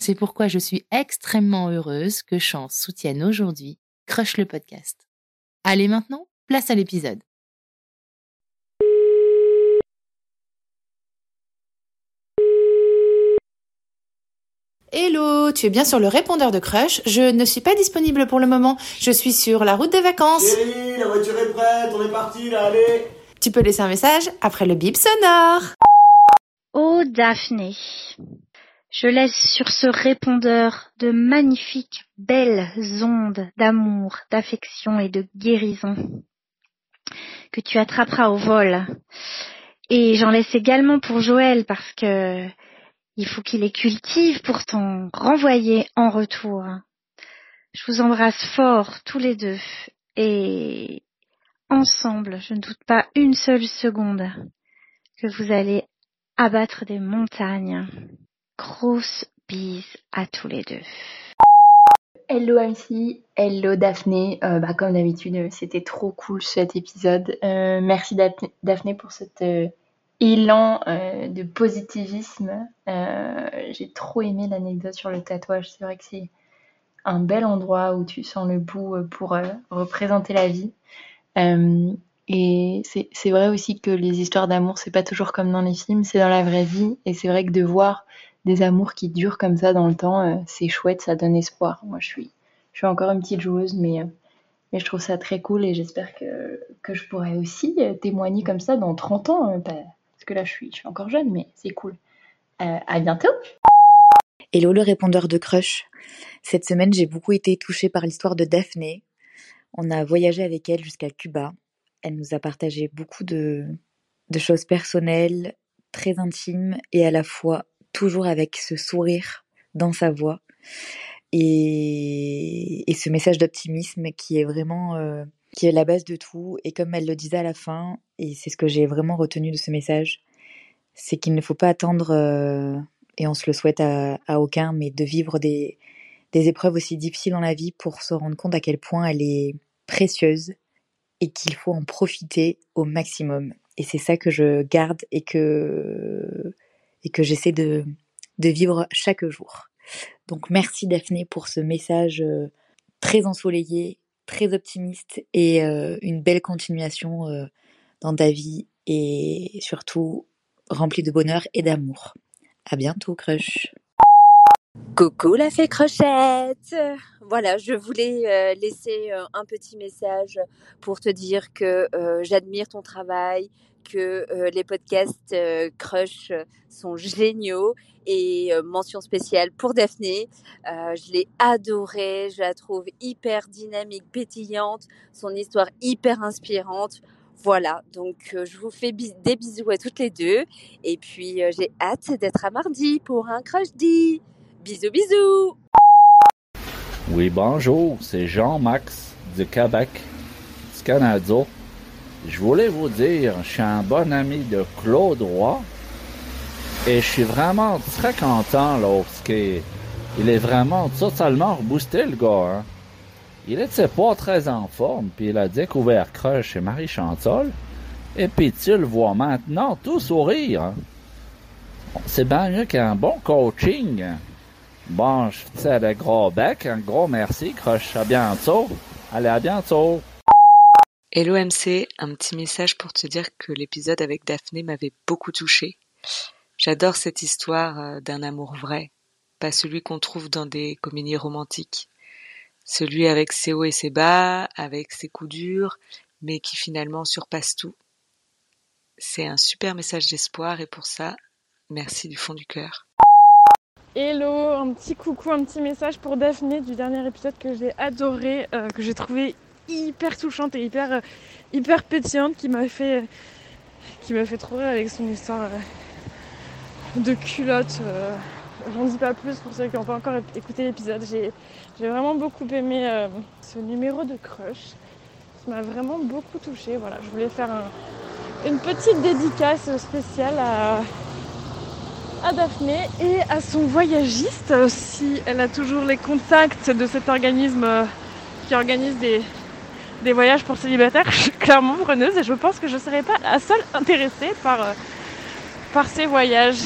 C'est pourquoi je suis extrêmement heureuse que Chance soutienne aujourd'hui Crush le podcast. Allez maintenant, place à l'épisode. Hello, tu es bien sur le répondeur de Crush. Je ne suis pas disponible pour le moment. Je suis sur la route des vacances. Chérie, la voiture est prête, on est parti là, allez Tu peux laisser un message après le bip sonore. Oh Daphné, je laisse sur ce répondeur de magnifiques, belles ondes d'amour, d'affection et de guérison que tu attraperas au vol. Et j'en laisse également pour Joël parce que il faut qu'il les cultive pour t'en renvoyer en retour. Je vous embrasse fort tous les deux et ensemble, je ne doute pas une seule seconde que vous allez abattre des montagnes. Grosse bise à tous les deux. Hello MC, hello Daphné. Euh, bah, comme d'habitude, euh, c'était trop cool cet épisode. Euh, merci Daphné pour cet élan de positivisme. J'ai trop aimé l'anecdote sur le tatouage. C'est vrai que c'est un bel endroit où tu sens le bout pour représenter la vie. et c'est vrai aussi que les histoires d'amour, c'est pas toujours comme dans les films, c'est dans la vraie vie. Et c'est vrai que de voir des amours qui durent comme ça dans le temps, euh, c'est chouette, ça donne espoir. Moi, je suis, je suis encore une petite joueuse, mais, euh, mais je trouve ça très cool et j'espère que, que je pourrai aussi euh, témoigner comme ça dans 30 ans. parce que là, je suis, je suis encore jeune, mais c'est cool. à bientôt! Hello le répondeur de Crush. Cette semaine, j'ai beaucoup été touchée par l'histoire de Daphné. On a voyagé avec elle jusqu'à Cuba. Elle nous a partagé beaucoup de, de choses personnelles, très intimes et à la fois toujours avec ce sourire dans sa voix et, ce message d'optimisme qui est vraiment euh, qui est la base de tout. Et comme elle le disait à la fin, et c'est ce que j'ai vraiment retenu de ce message, c'est qu'il ne faut pas attendre, euh, et on se le souhaite à, aucun, mais de vivre des, des épreuves aussi difficiles dans la vie pour se rendre compte à quel point elle est précieuse et qu'il faut en profiter au maximum. Et c'est ça que je garde et que et que j'essaie de, de vivre chaque jour. Donc merci Daphné pour ce message euh, très ensoleillé, très optimiste et euh, une belle continuation euh, dans ta vie et surtout rempli de bonheur et d'amour. À bientôt, crush. Coucou la fée crochette Voilà, je voulais laisser un petit message pour te dire que j'admire ton travail, que euh, les podcasts euh, Crush sont géniaux et euh, mention spéciale pour Daphné. je l'ai adorée, je la trouve hyper dynamique, pétillante, son histoire hyper inspirante. Voilà, donc je vous fais des bisous à toutes les deux et puis j'ai hâte d'être à mardi pour un Crush D. Bisous bisous. Oui, bonjour, c'est Jean-Max du Québec, du Canada. Je voulais vous dire, je suis un bon ami de Claude Roy et je suis vraiment très content lorsqu'il il est vraiment totalement reboosté le gars. Hein. il était pas très en forme, puis il a découvert Crush chez Marie Chancel. Et puis tu le vois maintenant tout sourire. hein. C'est bien mieux qu'un bon coaching. Bon, je sais le gros bec, un gros merci, Crush. À bientôt. Allez, à bientôt. Hello MC, un petit message pour te dire que l'épisode avec Daphné m'avait beaucoup touché. J'adore cette histoire euh, d'un amour vrai, pas celui qu'on trouve dans des comédies romantiques. Celui avec ses hauts et ses bas, avec ses coups durs, mais qui finalement surpasse tout. C'est un super message d'espoir et pour ça, merci du fond du cœur. Hello, un petit coucou, un petit message pour Daphné du dernier épisode que j'ai adoré, euh, que j'ai trouvé hyper touchante et hyper, euh, hyper pétillante, qui m'a fait, qui m'a fait trop rire avec son histoire euh, de culotte. euh. J'en dis pas plus pour ceux qui n'ont pas encore écouté l'épisode. J'ai, j'ai vraiment beaucoup aimé ce numéro de crush. Ça m'a vraiment beaucoup touchée. Voilà, je voulais faire un- une petite dédicace spéciale à, à Daphné et à son voyagiste si elle a toujours les contacts de cet organisme qui organise des, des voyages pour célibataires. Je suis clairement preneuse et je pense que je ne serai pas la seule intéressée par, euh, par ces voyages.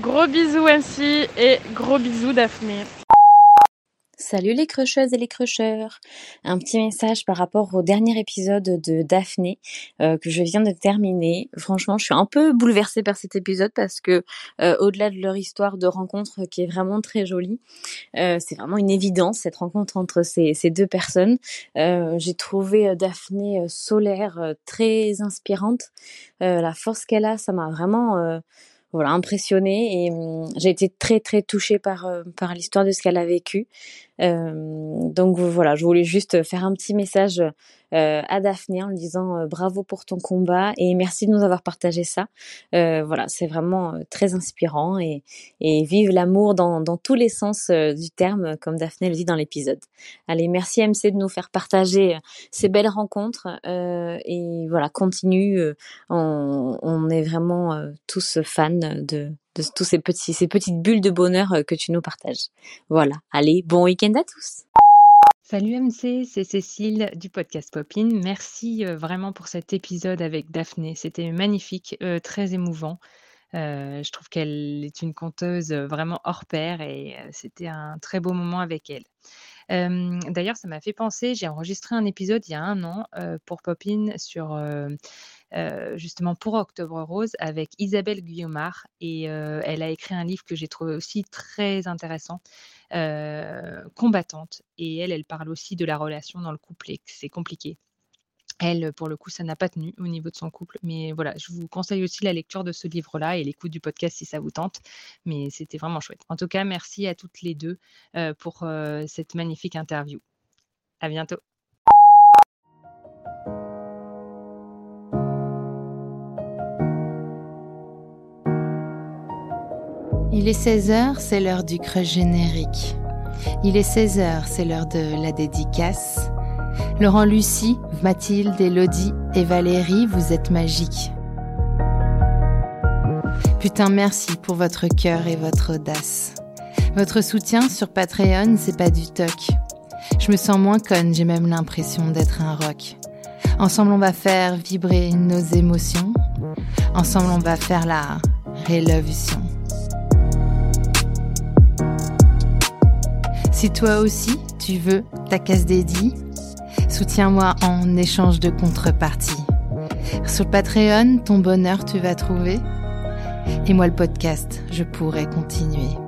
Gros bisous MC et gros bisous Daphné. Salut les crusheuses et les crusheurs. Un petit message par rapport au dernier épisode de Daphné euh, que je viens de terminer. Franchement, je suis un peu bouleversée par cet épisode parce que euh, au-delà de leur histoire de rencontre qui est vraiment très jolie, euh, c'est vraiment une évidence cette rencontre entre ces, ces deux personnes. Euh, J'ai trouvé euh, Daphné euh, solaire, très inspirante. La force qu'elle a, ça m'a vraiment voilà impressionnée et hum, j'ai été très très touchée par par l'histoire de ce qu'elle a vécu. Euh, donc voilà, je voulais juste faire un petit message euh, à Daphné en lui disant euh, bravo pour ton combat et merci de nous avoir partagé ça. Voilà, c'est vraiment très inspirant et, et vive l'amour dans, dans tous les sens du terme, comme Daphné le dit dans l'épisode. Allez, merci MC de nous faire partager ces belles rencontres et voilà, continue. on, on est vraiment tous fans de, de tous ces petits, petites bulles de bonheur euh, que tu nous partages. Voilà, allez, bon week-end à tous. Salut MC, c'est Cécile du podcast Popin. Merci euh, vraiment pour cet épisode avec Daphné. C'était magnifique, euh, très émouvant. Je trouve qu'elle est une conteuse vraiment hors pair et c'était un très beau moment avec elle. D'ailleurs, ça m'a fait penser, j'ai enregistré un épisode il y a un an pour Popin sur euh, justement pour Octobre Rose avec Isabelle Guillaumard et euh, elle a écrit un livre que j'ai trouvé aussi très intéressant, euh, Combattante. Et elle, elle parle aussi de la relation dans le couple et que c'est compliqué. Elle, pour le coup, ça n'a pas tenu au niveau de son couple. Mais voilà, je vous conseille aussi la lecture de ce livre-là et l'écoute du podcast si ça vous tente. Mais c'était vraiment chouette. En tout cas, merci à toutes les deux pour cette magnifique interview. À bientôt. Il est 16h, c'est l'heure du crush générique. Il est 16h, c'est l'heure de la dédicace. Laurent Lucie, Mathilde, Elodie et Valérie, vous êtes magiques. Putain, merci pour votre cœur et votre audace. Votre soutien sur Patreon, c'est pas du toc. Je me sens moins conne, j'ai même l'impression d'être un rock. Ensemble, on va faire vibrer nos émotions. Ensemble, on va faire la révolution. Si toi aussi, tu veux ta case dédiée, soutiens-moi en échange de contrepartie. Sur le Patreon, ton bonheur tu vas trouver. Et moi, le podcast, je pourrai continuer.